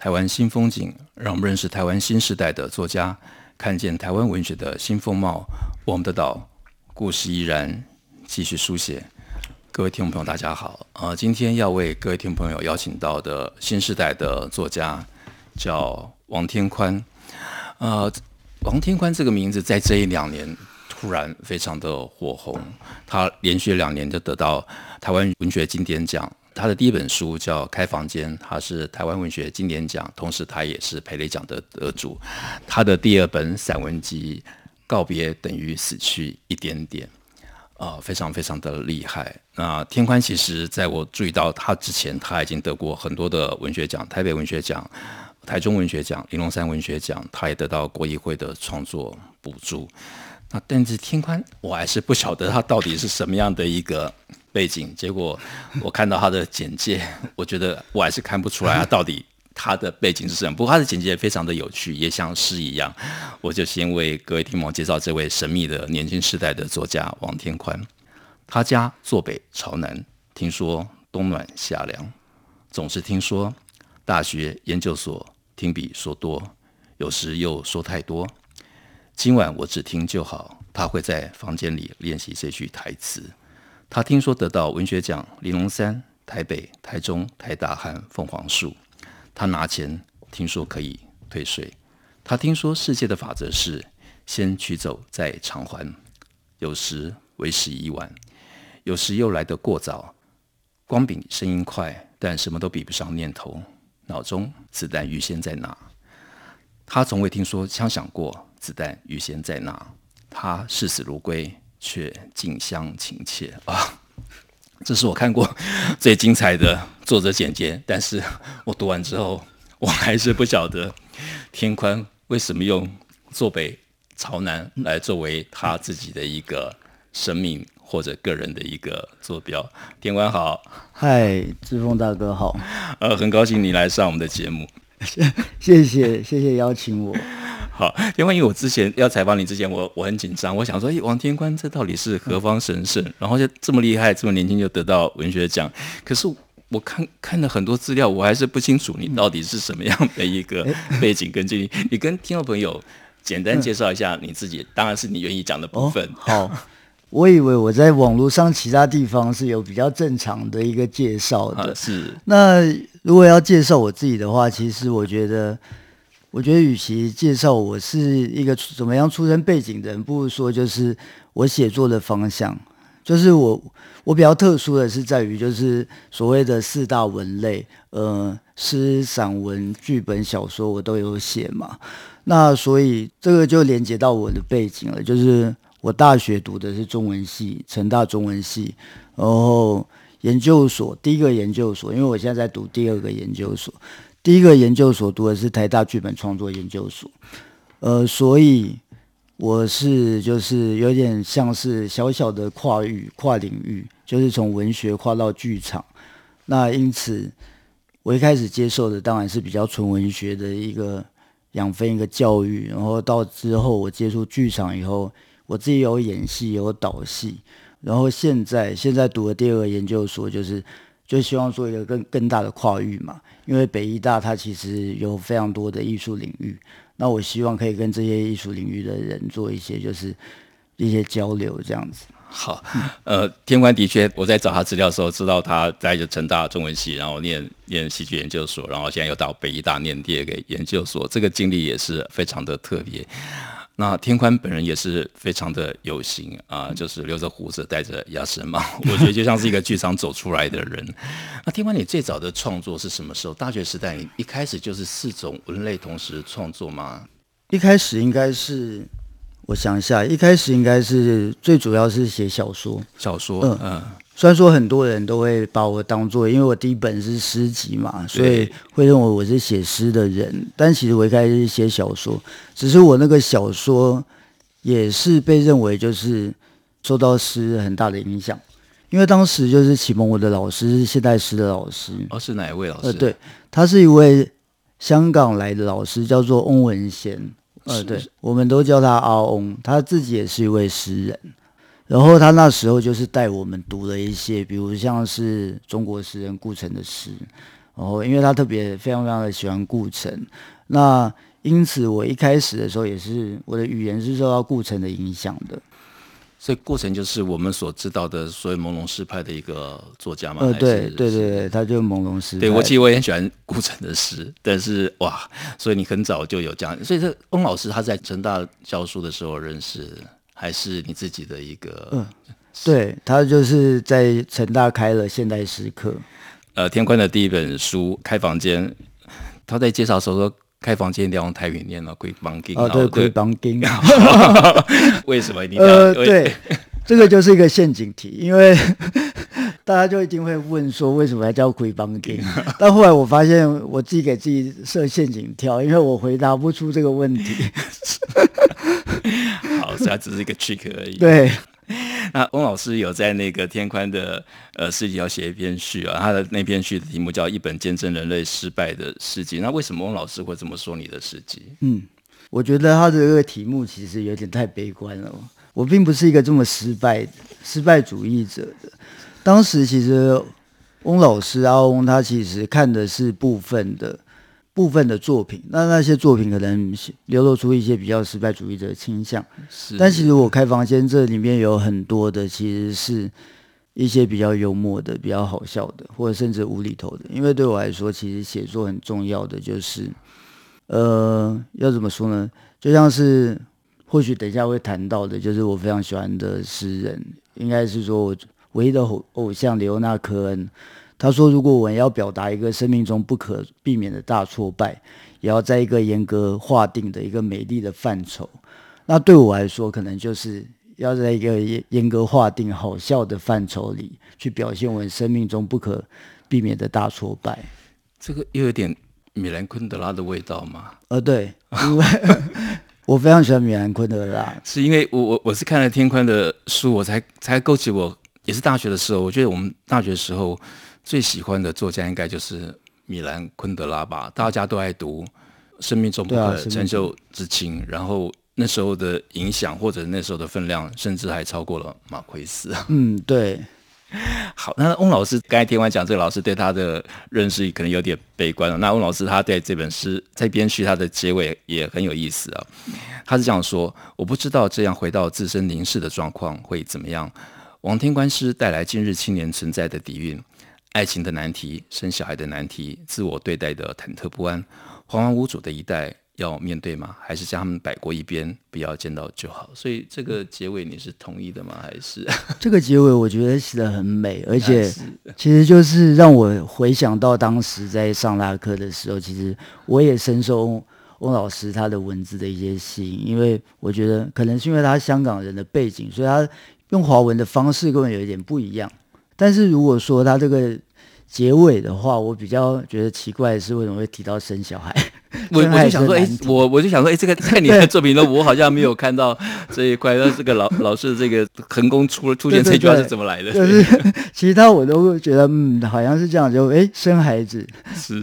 台湾新风景，让我们认识台湾新时代的作家，看见台湾文学的新风貌。我们的岛，故事依然继续书写。各位听众朋友，大家好。呃，今天要为各位听众朋友邀请到的新时代的作家叫王天宽。呃，王天宽这个名字在这一两年。突然非常的火红，他连续两年就得到台湾文学经典奖。他的第一本书叫《开房间》，他是台湾文学经典奖，同时他也是培雷奖的得主。他的第二本散文集《告别等于死去一点点》，啊、非常非常的厉害。那天宽其实在我注意到他之前，他已经得过很多的文学奖，台北文学奖、台中文学奖、玲珑山文学奖，他也得到国艺会的创作补助。那但是天宽，我还是不晓得他到底是什么样的一个背景。结果我看到他的简介，我觉得我还是看不出来他到底他的背景是什么。不过他的简介非常的有趣，也像诗一样。我就先为各位听众介绍这位神秘的年轻时代的作家王天宽。他家坐北朝南，听说冬暖夏凉，总是听说大学研究所听比说多，有时又说太多。今晚我只听就好。他会在房间里练习这句台词。他听说得到文学奖，林龙三、台北、台中、台大和凤凰树。他拿钱，听说可以退税。他听说世界的法则是先取走再偿还。有时为时已晚，有时又来得过早。光比声音快，但什么都比不上念头。脑中子弹预先在哪？他从未听说枪响过。子弹预先在哪，他视死如归，却近乡情怯啊！这是我看过 最精彩的作者简介，但是我读完之后，我还是不晓得天宽为什么用坐北朝南来作为他自己的一个生命或者个人的一个坐标。天宽好，嗨，志峰大哥好，呃，很高兴你来上我们的节目，谢谢谢谢邀请我。好，因为我之前要采访你之前，我我很紧张，我想说，哎，王天官这到底是何方神圣？嗯、然后就这么厉害，这么年轻就得到文学奖。可是我看看了很多资料，我还是不清楚你到底是什么样的一个 背景跟经历。嗯、你跟听众朋友简单介绍一下你自己，嗯、当然是你愿意讲的部分。哦、好，我以为我在网络上其他地方是有比较正常的一个介绍的。是。那如果要介绍我自己的话，其实我觉得。我觉得，与其介绍我是一个怎么样出身背景的人，不如说就是我写作的方向。就是我，我比较特殊的是在于，就是所谓的四大文类，呃，诗、散文、剧本、小说，我都有写嘛。那所以这个就连接到我的背景了，就是我大学读的是中文系，成大中文系，然后研究所第一个研究所，因为我现在在读第二个研究所。第一个研究所读的是台大剧本创作研究所，呃，所以我是就是有点像是小小的跨域、跨领域，就是从文学跨到剧场。那因此，我一开始接受的当然是比较纯文学的一个养分、一个教育。然后到之后，我接触剧场以后，我自己有演戏、有导戏。然后现在现在读的第二个研究所就是。就希望做一个更更大的跨域嘛，因为北艺大它其实有非常多的艺术领域，那我希望可以跟这些艺术领域的人做一些就是一些交流这样子。好，呃，天官的确，我在找他资料的时候知道他在成大中文系，然后念念戏剧研究所，然后现在又到北艺大念第二个研究所，这个经历也是非常的特别。那天宽本人也是非常的有型啊，就是留着胡子，戴着鸭舌帽，我觉得就像是一个剧场走出来的人。那天宽，你最早的创作是什么时候？大学时代，你一开始就是四种文类同时创作吗？一开始应该是，我想一下，一开始应该是最主要是写小说。小说，嗯，嗯虽然说很多人都会把我当做，因为我第一本是诗集嘛，所以会认为我是写诗的人。但其实我一开始是写小说，只是我那个小说也是被认为就是受到诗很大的影响，因为当时就是启蒙我的老师是现代诗的老师。哦，是哪一位老师？呃，对，他是一位香港来的老师，叫做翁文贤。呃，对，我们都叫他阿翁，他自己也是一位诗人。然后他那时候就是带我们读了一些，比如像是中国诗人顾城的诗。然后，因为他特别非常非常的喜欢顾城，那因此我一开始的时候也是我的语言是受到顾城的影响的。所以顾城就是我们所知道的所谓朦胧诗派的一个作家嘛？呃，对对对对，他就是朦胧诗。对，我其实我也很喜欢顾城的诗，但是哇，所以你很早就有这样，所以这翁老师他在成大教书的时候认识，还是你自己的一个？嗯，对，他就是在成大开了现代诗课。呃，天宽的第一本书《开房间》，他在介绍的时候说。开房间一定要用台语念了，鬼房间啊，对，鬼房间。为什么一定要？呃，对，这个就是一个陷阱题，因为大家就一定会问说，为什么要叫鬼帮丁？但后来我发现，我自己给自己设陷阱跳，因为我回答不出这个问题。好，所以它只是一个 trick 而已。对。那翁老师有在那个天宽的呃诗集要写一篇序啊，他的那篇序的题目叫《一本见证人类失败的诗集》。那为什么翁老师会这么说你的诗集？嗯，我觉得他的这个题目其实有点太悲观了。我并不是一个这么失败、失败主义者的。当时其实翁老师阿翁他其实看的是部分的。部分的作品，那那些作品可能流露出一些比较失败主义的倾向，是。但其实我开房间这里面有很多的，其实是一些比较幽默的、比较好笑的，或者甚至无厘头的。因为对我来说，其实写作很重要的就是，呃，要怎么说呢？就像是或许等一下会谈到的，就是我非常喜欢的诗人，应该是说我唯一的偶偶像李欧纳科恩。他说：“如果我们要表达一个生命中不可避免的大挫败，也要在一个严格划定的一个美丽的范畴，那对我来说，可能就是要在一个严严格划定好笑的范畴里去表现我们生命中不可避免的大挫败。”这个又有点米兰昆德拉的味道吗？呃，对，因为 我非常喜欢米兰昆德拉，是因为我我我是看了天宽的书，我才才勾起我也是大学的时候，我觉得我们大学的时候。最喜欢的作家应该就是米兰昆德拉吧，大家都爱读《生命中不可承受之轻》，然后那时候的影响或者那时候的分量，甚至还超过了马奎斯。嗯，对。好，那翁老师刚才听完讲，这个老师对他的认识可能有点悲观了。那翁老师他对这本诗在编序他的结尾也很有意思啊。他是这样说：“我不知道这样回到自身凝视的状况会怎么样。王天官师带来今日青年存在的底蕴。”爱情的难题，生小孩的难题，自我对待的忐忑不安，惶惶无主的一代要面对吗？还是将他们摆过一边，不要见到就好？所以这个结尾你是同意的吗？还是 这个结尾我觉得写的很美，而且其实就是让我回想到当时在上拉课的时候，其实我也深受，翁老师他的文字的一些吸引，因为我觉得可能是因为他香港人的背景，所以他用华文的方式跟我有一点不一样。但是如果说他这个结尾的话，我比较觉得奇怪的是为什么会提到生小孩？我我就想说，哎、欸，我我就想说，哎、欸，这个在你的作品中，我好像没有看到这一块。那这个老 老师这个横空出出现这句话是怎么来的？就是 其他我都觉得，嗯，好像是这样，就哎、欸，生孩子是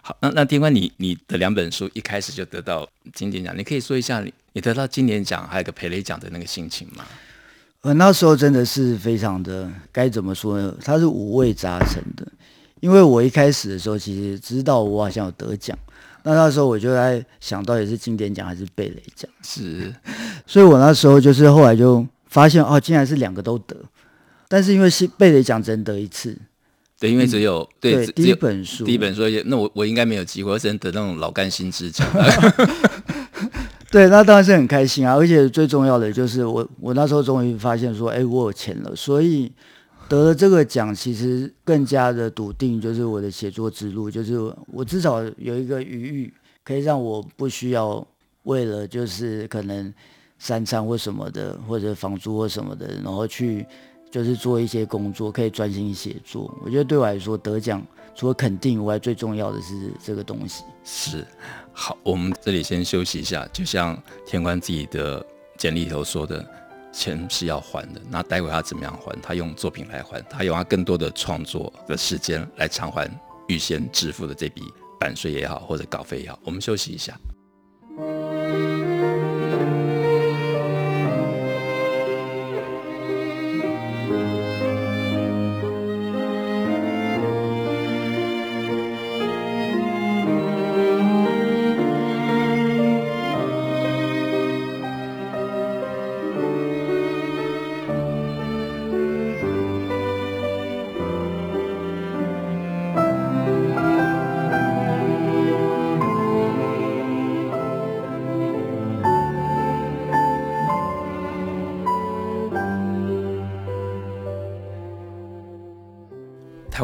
好。那那天官，你你的两本书一开始就得到金典奖，你可以说一下你你得到金典奖还有个培雷奖的那个心情吗？呃，那时候真的是非常的，该怎么说呢？它是五味杂陈的，因为我一开始的时候其实知道我好像有得奖，那那时候我就在想到底是经典奖还是贝雷奖，是，所以我那时候就是后来就发现哦，竟然是两个都得，但是因为是贝雷奖只能得一次，对，因为只有、嗯、对，对第一本书，第一本书，那我我应该没有机会，我只能得那种老干新枝奖。对，那当然是很开心啊！而且最重要的就是我，我那时候终于发现说，哎，我有钱了，所以得了这个奖，其实更加的笃定，就是我的写作之路，就是我至少有一个余裕，可以让我不需要为了就是可能三餐或什么的，或者房租或什么的，然后去就是做一些工作，可以专心写作。我觉得对我来说，得奖除了肯定以外，最重要的是这个东西。是，好，我们这里先休息一下。就像天官自己的简历里头说的，钱是要还的。那待会他怎么样还？他用作品来还，他用他更多的创作的时间来偿还预先支付的这笔版税也好，或者稿费也好。我们休息一下。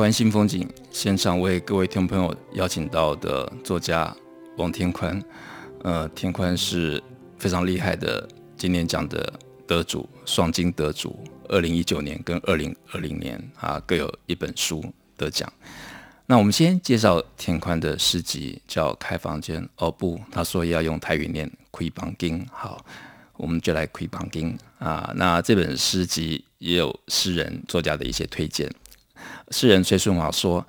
湾新风景现场为各位听众朋友邀请到的作家王天宽，呃，天宽是非常厉害的今年奖的得主，双金得主，二零一九年跟二零二零年啊各有一本书得奖。那我们先介绍天宽的诗集，叫《开房间》。哦不，他说要用台语念“开房间”。好，我们就来“开房间”啊。那这本诗集也有诗人作家的一些推荐。诗人崔顺华说，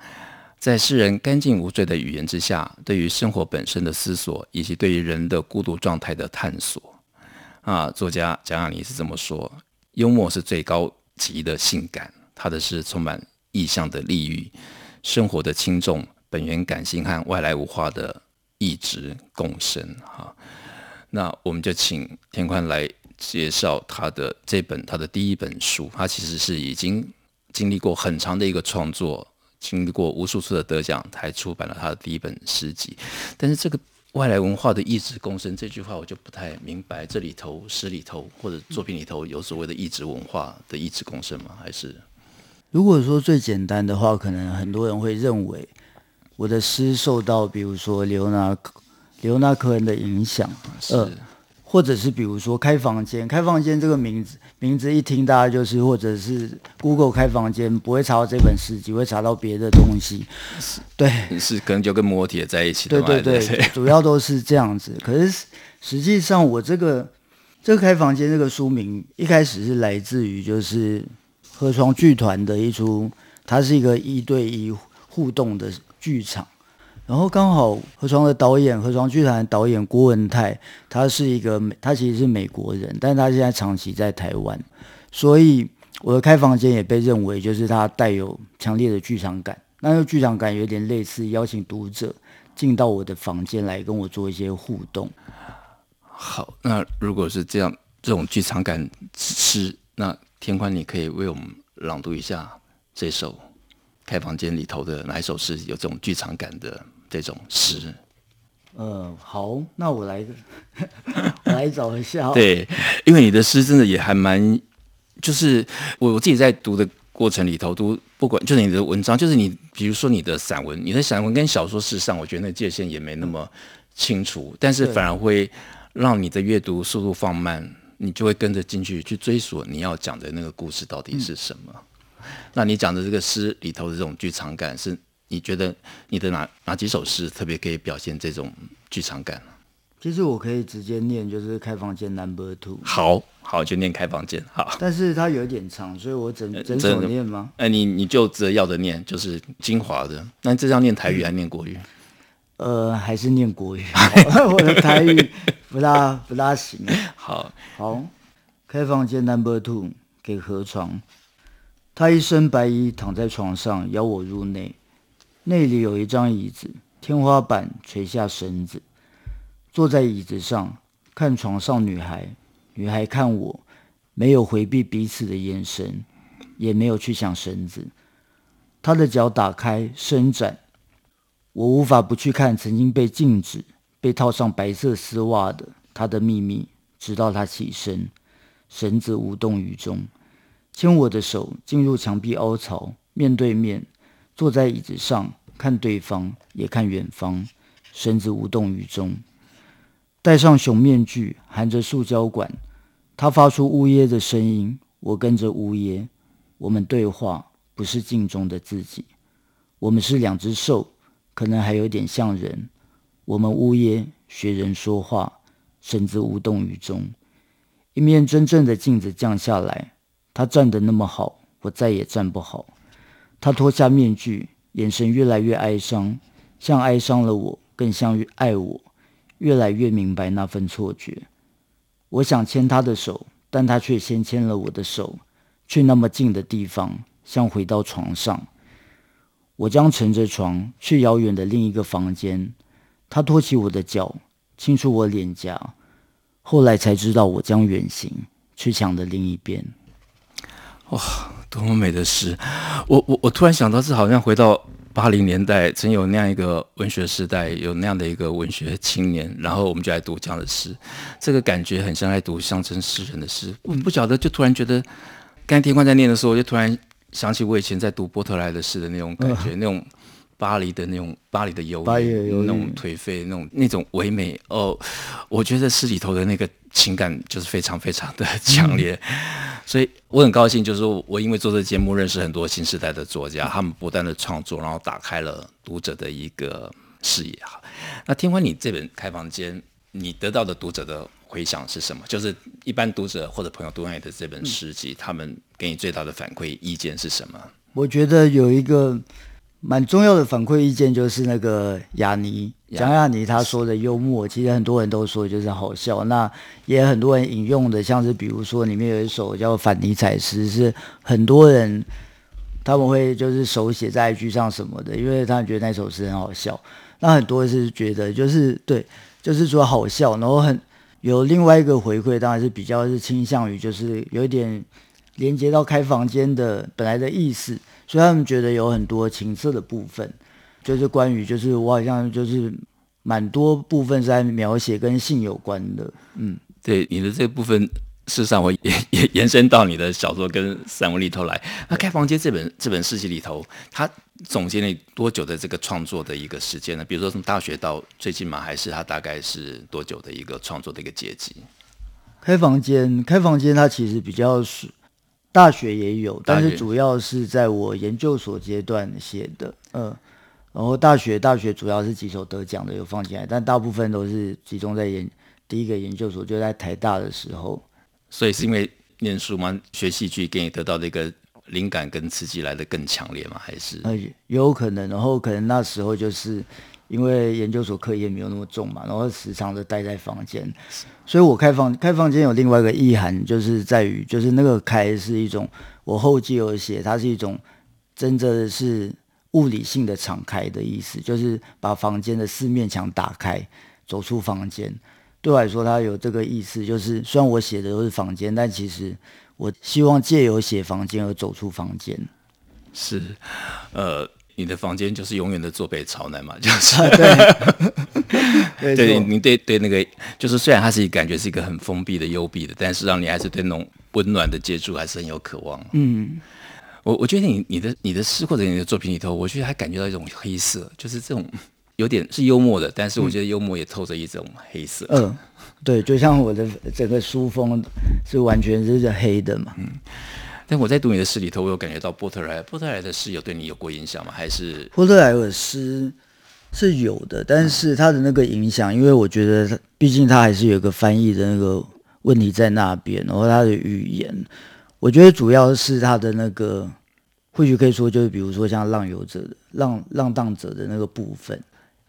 在诗人干净无罪的语言之下，对于生活本身的思索，以及对于人的孤独状态的探索。啊，作家蒋亚妮是这么说：幽默是最高级的性感，他的诗充满意象的丽欲，生活的轻重、本源感性和外来物化的异质共生。哈，那我们就请天宽来介绍他的这本他的第一本书，他其实是已经。经历过很长的一个创作，经历过无数次的得奖，才出版了他的第一本诗集。但是这个外来文化的异质共生这句话，我就不太明白。这里头诗里头或者作品里头有所谓的异质文化的异质共生吗？还是如果说最简单的话，可能很多人会认为我的诗受到比如说刘纳刘纳克恩的影响，是。呃或者是比如说开房间，开房间这个名字，名字一听大家就是，或者是 Google 开房间，不会查到这本诗集，会查到别的东西。是对，是可能就跟摩铁在一起的。对对对，主要都是这样子。可是实际上，我这个这个开房间这个书名一开始是来自于就是河床剧团的一出，它是一个一对一互动的剧场。然后刚好河床的导演，河床剧团导演郭文泰，他是一个美，他其实是美国人，但他现在长期在台湾，所以我的开房间也被认为就是他带有强烈的剧场感。那个剧场感有点类似邀请读者进到我的房间来跟我做一些互动。好，那如果是这样，这种剧场感诗，那天宽你可以为我们朗读一下这首开房间里头的哪一首诗有这种剧场感的？这种诗，嗯，好，那我来，我来找一下。对，因为你的诗真的也还蛮，就是我我自己在读的过程里头，读不管就是你的文章，就是你比如说你的散文，你的散文跟小说事实上，我觉得那界限也没那么清楚，但是反而会让你的阅读速度放慢，你就会跟着进去去追索你要讲的那个故事到底是什么。嗯、那你讲的这个诗里头的这种剧场感是？你觉得你的哪哪几首诗特别可以表现这种剧场感？其实我可以直接念，就是开房间 Number Two。好好，就念开房间。好，但是它有点长，所以我整整首念吗？哎、呃，你你就只要的念，就是精华的。那这张念台语还是念国语？呃，还是念国语。我的台语不大不大行。好好，开房间 Number Two 给河床，他一身白衣躺在床上，邀我入内。那里有一张椅子，天花板垂下绳子，坐在椅子上看床上女孩，女孩看我，没有回避彼此的眼神，也没有去想绳子。她的脚打开伸展，我无法不去看曾经被禁止、被套上白色丝袜的她的秘密，直到她起身，绳子无动于衷，牵我的手进入墙壁凹槽，面对面。坐在椅子上，看对方，也看远方，绳子无动于衷。戴上熊面具，含着塑胶管，他发出呜咽的声音，我跟着呜咽。我们对话不是镜中的自己，我们是两只兽，可能还有点像人。我们呜咽学人说话，身姿无动于衷。一面真正的镜子降下来，他站得那么好，我再也站不好。他脱下面具，眼神越来越哀伤，像哀伤了我，更像爱我。越来越明白那份错觉。我想牵他的手，但他却先牵了我的手。去那么近的地方，像回到床上。我将乘着床去遥远的另一个房间。他托起我的脚，轻触我脸颊。后来才知道，我将远行去墙的另一边。哇，多么美的诗！我我我突然想到，这好像回到八零年代，曾有那样一个文学时代，有那样的一个文学青年，然后我们就来读这样的诗。这个感觉很像在读象征诗人的诗。我不晓得，就突然觉得。刚才天宽在念的时候，我就突然想起我以前在读波特莱的诗的那种感觉，那种巴黎的那种巴黎的忧郁，那种颓废，那种那种唯美。哦，我觉得诗里头的那个情感就是非常非常的强烈，所以我很高兴，就是说我因为做这个节目认识很多新时代的作家，他们不断的创作，然后打开了读者的一个视野。哈，那听完，你这本开房间，你得到的读者的。回想是什么？就是一般读者或者朋友读完你的这本诗集，嗯，他们给你最大的反馈意见是什么？我觉得有一个蛮重要的反馈意见，就是那个雅尼蒋雅尼他说的幽默，其实很多人都说就是好笑。那也很多人引用的，像是比如说里面有一首叫《反尼采诗》，是很多人他们会就是手写在 IG 上什么的，因为他们觉得那首诗很好笑。那很多人是觉得就是对，就是说好笑，然后很。有另外一个回馈，当然是比较是倾向于，就是有一点连接到开房间的本来的意思，所以他们觉得有很多情色的部分，就是关于，就是我好像就是蛮多部分是在描写跟性有关的，嗯，对你的这部分。事实上，我也也延伸到你的小说跟散文里头来。那《开房间》这本这本诗集里头，它总结了多久的这个创作的一个时间呢？比如说从大学到最近嘛，还是它大概是多久的一个创作的一个阶级？《开房间》《开房间》它其实比较是大学也有，但是主要是在我研究所阶段写的。嗯，然后大学大学主要是几首得奖的有放进来，但大部分都是集中在研第一个研究所，就在台大的时候。所以是因为念书吗？学戏剧给你得到的一个灵感跟刺激来的更强烈吗？还是？呃，有可能。然后可能那时候就是因为研究所课业没有那么重嘛，然后时常的待在房间，所以我开房开房间有另外一个意涵，就是在于就是那个开是一种我后记有写，它是一种真正的是物理性的敞开的意思，就是把房间的四面墙打开，走出房间。对我来说，它有这个意思，就是虽然我写的都是房间，但其实我希望借由写房间而走出房间。是，呃，你的房间就是永远的坐北朝南嘛，就是、啊、对，对，你对对那个，就是虽然它是一感觉是一个很封闭的、幽闭的，但是让你还是对那种温暖的接触还是很有渴望。嗯，我我觉得你你的你的诗或者你的作品里头，我觉得还感觉到一种黑色，就是这种。有点是幽默的，但是我觉得幽默也透着一种黑色。嗯、呃，对，就像我的整个书风是完全是黑的嘛。嗯，但我在读你的诗里头，我有感觉到波特莱，波特莱的诗有对你有过影响吗？还是波特莱的诗是有的，但是他的那个影响，因为我觉得他毕竟他还是有个翻译的那个问题在那边，然后他的语言，我觉得主要是他的那个，或许可以说就是比如说像浪游者的浪浪荡者的那个部分。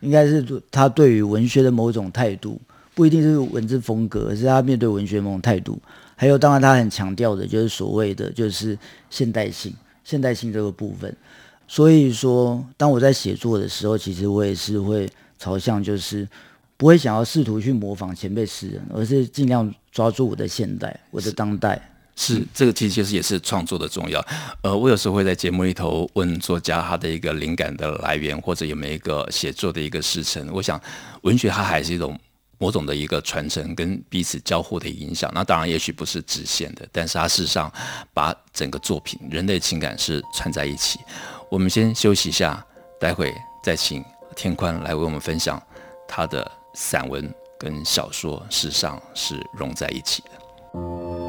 应该是他对于文学的某种态度，不一定是文字风格，而是他面对文学某种态度。还有，当然他很强调的就是所谓的就是现代性，现代性这个部分。所以说，当我在写作的时候，其实我也是会朝向就是不会想要试图去模仿前辈诗人，而是尽量抓住我的现代，我的当代。是，这个其实其实也是创作的重要。呃，我有时候会在节目里头问作家他的一个灵感的来源，或者有没有一个写作的一个时辰。我想，文学它还是一种某种的一个传承跟彼此交互的影响。那当然，也许不是直线的，但是它事实上把整个作品、人类情感是串在一起。我们先休息一下，待会再请天宽来为我们分享他的散文跟小说，事实上是融在一起的。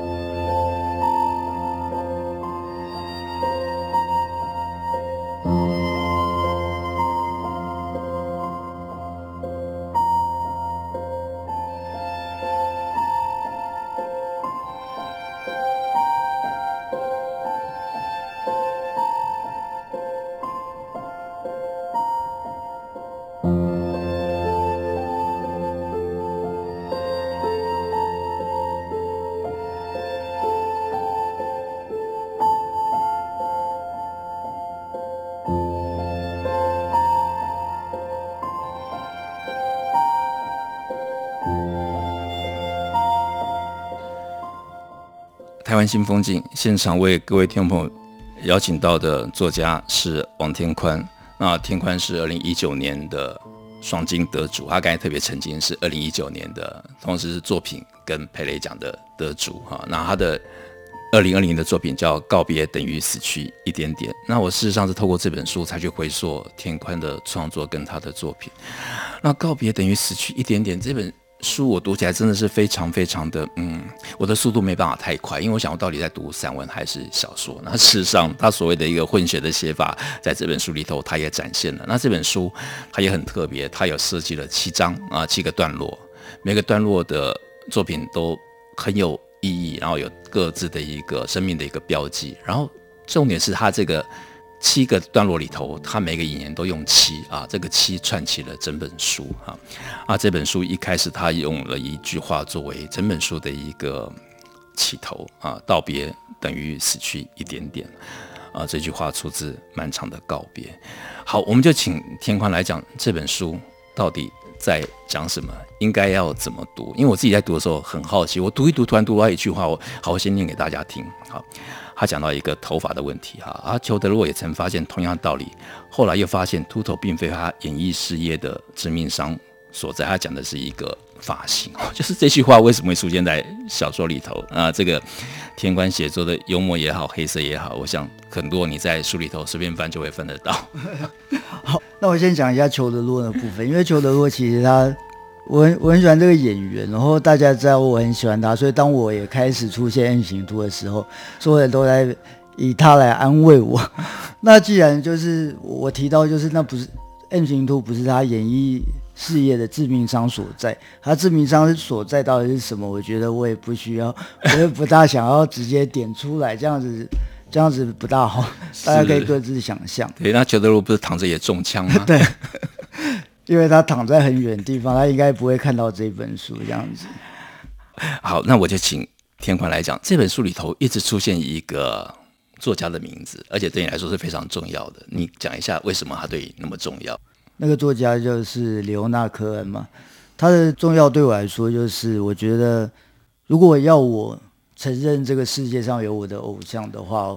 台湾新风景现场为各位听众朋友邀请到的作家是王天宽。那天宽是二零一九年的双金得主，他刚才特别澄清是二零一九年的，同时是作品跟佩雷奖的得主哈。那他的二零二零的作品叫《告别等于死去一点点》。那我事实上是透过这本书才去回溯天宽的创作跟他的作品。那《告别等于死去一点点》这本。书我读起来真的是非常非常的，嗯，我的速度没办法太快，因为我想我到底在读散文还是小说。那事实上，他所谓的一个混血的写法，在这本书里头，他也展现了。那这本书它也很特别，它有设计了七章啊，七个段落，每个段落的作品都很有意义，然后有各自的一个生命的一个标记。然后重点是它这个。七个段落里头，他每个引言都用七啊，这个七串起了整本书啊。啊，这本书一开始他用了一句话作为整本书的一个起头啊，道别等于死去一点点啊。这句话出自漫长的告别。好，我们就请天宽来讲这本书到底在讲什么，应该要怎么读？因为我自己在读的时候很好奇，我读一读，突然读到一句话，我好，我先念给大家听。好。他讲到一个头发的问题哈，而裘德洛也曾发现同样的道理，后来又发现秃头并非他演艺事业的致命伤所在。他讲的是一个发型，就是这句话为什么会出现在小说里头啊？这个天官写作的幽默也好，黑色也好，我想很多你在书里头随便翻就会翻得到。好，那我先讲一下裘德洛的部分，因为裘德洛其实他。我很我很喜欢这个演员，然后大家知道我很喜欢他，所以当我也开始出现 M 型图的时候，所有人都在以他来安慰我。那既然就是我提到，就是那不是 M 型图，不是他演艺事业的致命伤所在。他致命伤所在到底是什么？我觉得我也不需要，我也不大想要直接点出来，这样子这样子不大好，大家可以各自想象。对，那裘德洛不是躺着也中枪吗？对。因为他躺在很远的地方，他应该不会看到这本书这样子。好，那我就请天宽来讲，这本书里头一直出现一个作家的名字，而且对你来说是非常重要的。你讲一下为什么他对你那么重要？那个作家就是李欧纳科恩嘛。他的重要对我来说，就是我觉得如果要我承认这个世界上有我的偶像的话，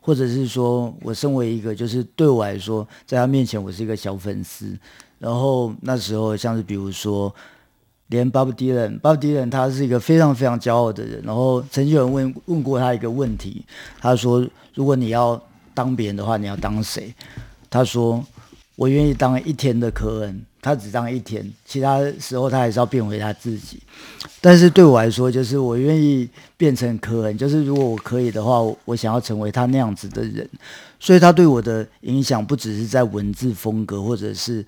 或者是说我身为一个，就是对我来说，在他面前我是一个小粉丝。然后那时候，像是比如说，连 Bob Dylan，Bob Dylan 他是一个非常非常骄傲的人。然后曾经有人问问过他一个问题，他说：“如果你要当别人的话，你要当谁？”他说：“我愿意当一天的科恩。”他只当一天，其他时候他还是要变回他自己。但是对我来说，就是我愿意变成科恩，就是如果我可以的话，我想要成为他那样子的人。所以他对我的影响不只是在文字风格，或者是。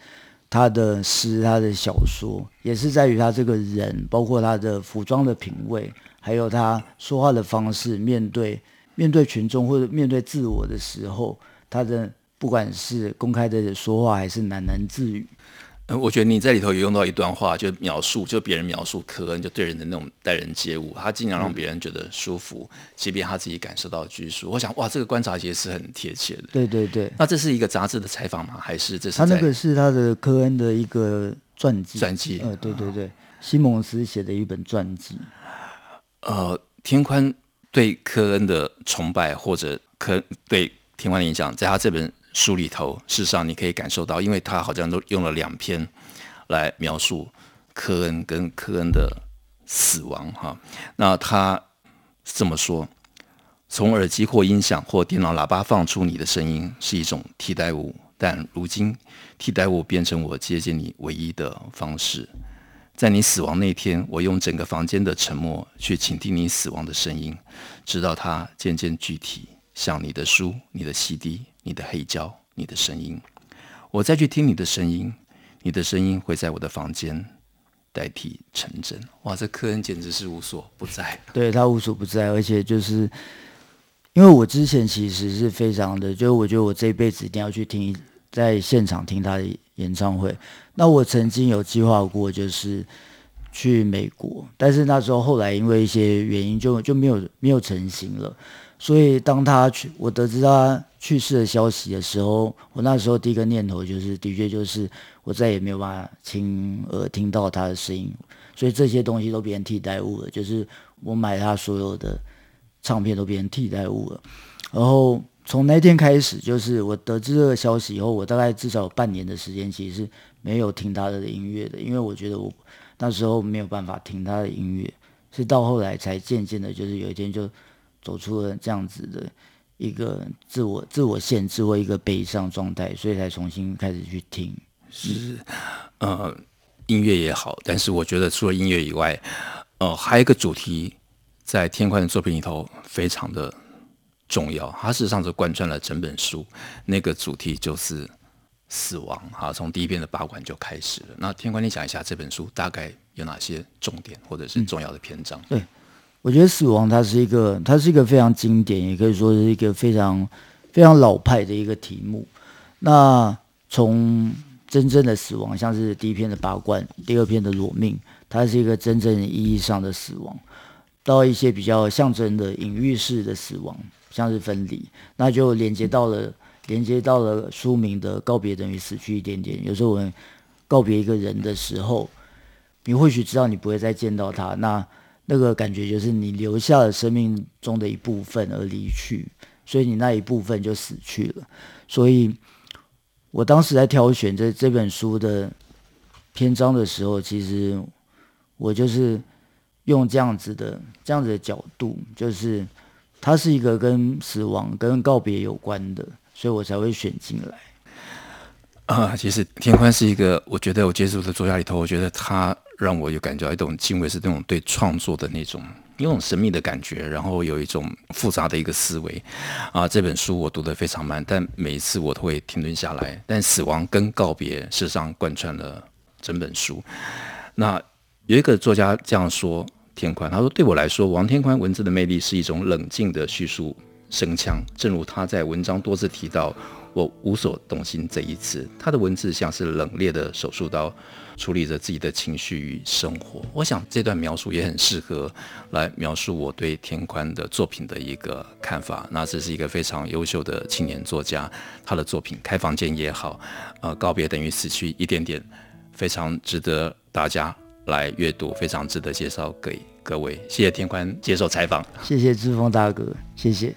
他的诗、他的小说，也是在于他这个人，包括他的服装的品味，还有他说话的方式，面对面对群众或者面对自我的时候，他的不管是公开的说话，还是喃喃自语。我觉得你在里头也用到一段话，就描述，就别人描述科恩就对人的那种待人接物，他尽量让别人觉得舒服，嗯、即便他自己感受到拘束。我想，哇，这个观察其实是很贴切的。对对对。那这是一个杂志的采访吗？还是这是他那个是他的科恩的一个传记？传记。呃，对对对，西蒙斯写的一本传记。呃，天宽对科恩的崇拜，或者科对天宽的影响，在他这本。书里头，事实上你可以感受到，因为他好像都用了两篇来描述科恩跟科恩的死亡哈。那他这么说：从耳机或音响或电脑喇叭放出你的声音是一种替代物，但如今替代物变成我接近你唯一的方式。在你死亡那天，我用整个房间的沉默去倾听你死亡的声音，直到它渐渐具体，像你的书、你的 CD。你的黑胶，你的声音，我再去听你的声音，你的声音会在我的房间代替陈真。哇，这科恩简直是无所不在。对，他无所不在，而且就是因为我之前其实是非常的，就是我觉得我这一辈子一定要去听，在现场听他的演唱会。那我曾经有计划过，就是去美国，但是那时候后来因为一些原因就，就没有没有成型了。所以当他去，我得知他去世的消息的时候，我那时候第一个念头就是，的确就是我再也没有办法亲耳听到他的声音，所以这些东西都变成替代物了。就是我买他所有的唱片都变成替代物了。然后从那天开始，就是我得知这个消息以后，我大概至少有半年的时间，其实是没有听他的音乐的，因为我觉得我那时候没有办法听他的音乐，是到后来才渐渐的，就是有一天就走出了这样子的一个自我自我限制或一个悲伤状态，所以才重新开始去听。是，呃，音乐也好，但是我觉得除了音乐以外，呃，还有一个主题在天宽的作品里头非常的重要，它事实上是贯穿了整本书。那个主题就是死亡，哈，从第一篇的八馆就开始了。那天宽，你讲一下这本书大概有哪些重点或者是重要的篇章？嗯、对，我觉得死亡它是一个，它是一个非常经典，也可以说是一个非常非常老派的一个题目。那从真正的死亡，像是第一篇的八贯，第二篇的裸命，它是一个真正意义上的死亡；到一些比较象征的隐喻式的死亡，像是分离，那就连接到了连接到了书名的告别等于死去一点点。有时候我们告别一个人的时候，你或许知道你不会再见到他，那那个感觉就是你留下了生命中的一部分而离去，所以你那一部分就死去了，所以。我当时在挑选这这本书的篇章的时候，其实我就是用这样子的这样子的角度，就是它是一个跟死亡、跟告别有关的，所以我才会选进来。啊，其实天宽是一个，我觉得我接触的作家里头，我觉得他让我有感觉到一种敬畏，是那种对创作的那种。有种神秘的感觉，然后有一种复杂的一个思维啊。这本书我读得非常慢，但每一次我都会停顿下来。但死亡跟告别事实上贯穿了整本书。那有一个作家这样说：天宽，他说，对我来说，王天宽文字的魅力是一种冷静的叙述声腔，正如他在文章多次提到。我无所动心这一次，他的文字像是冷冽的手术刀，处理着自己的情绪与生活。我想这段描述也很适合来描述我对天宽的作品的一个看法。那这是一个非常优秀的青年作家，他的作品《开房间》也好，呃，告别等于死去一点点，非常值得大家来阅读，非常值得介绍给各位。谢谢天宽接受采访，谢谢志峰大哥，谢谢。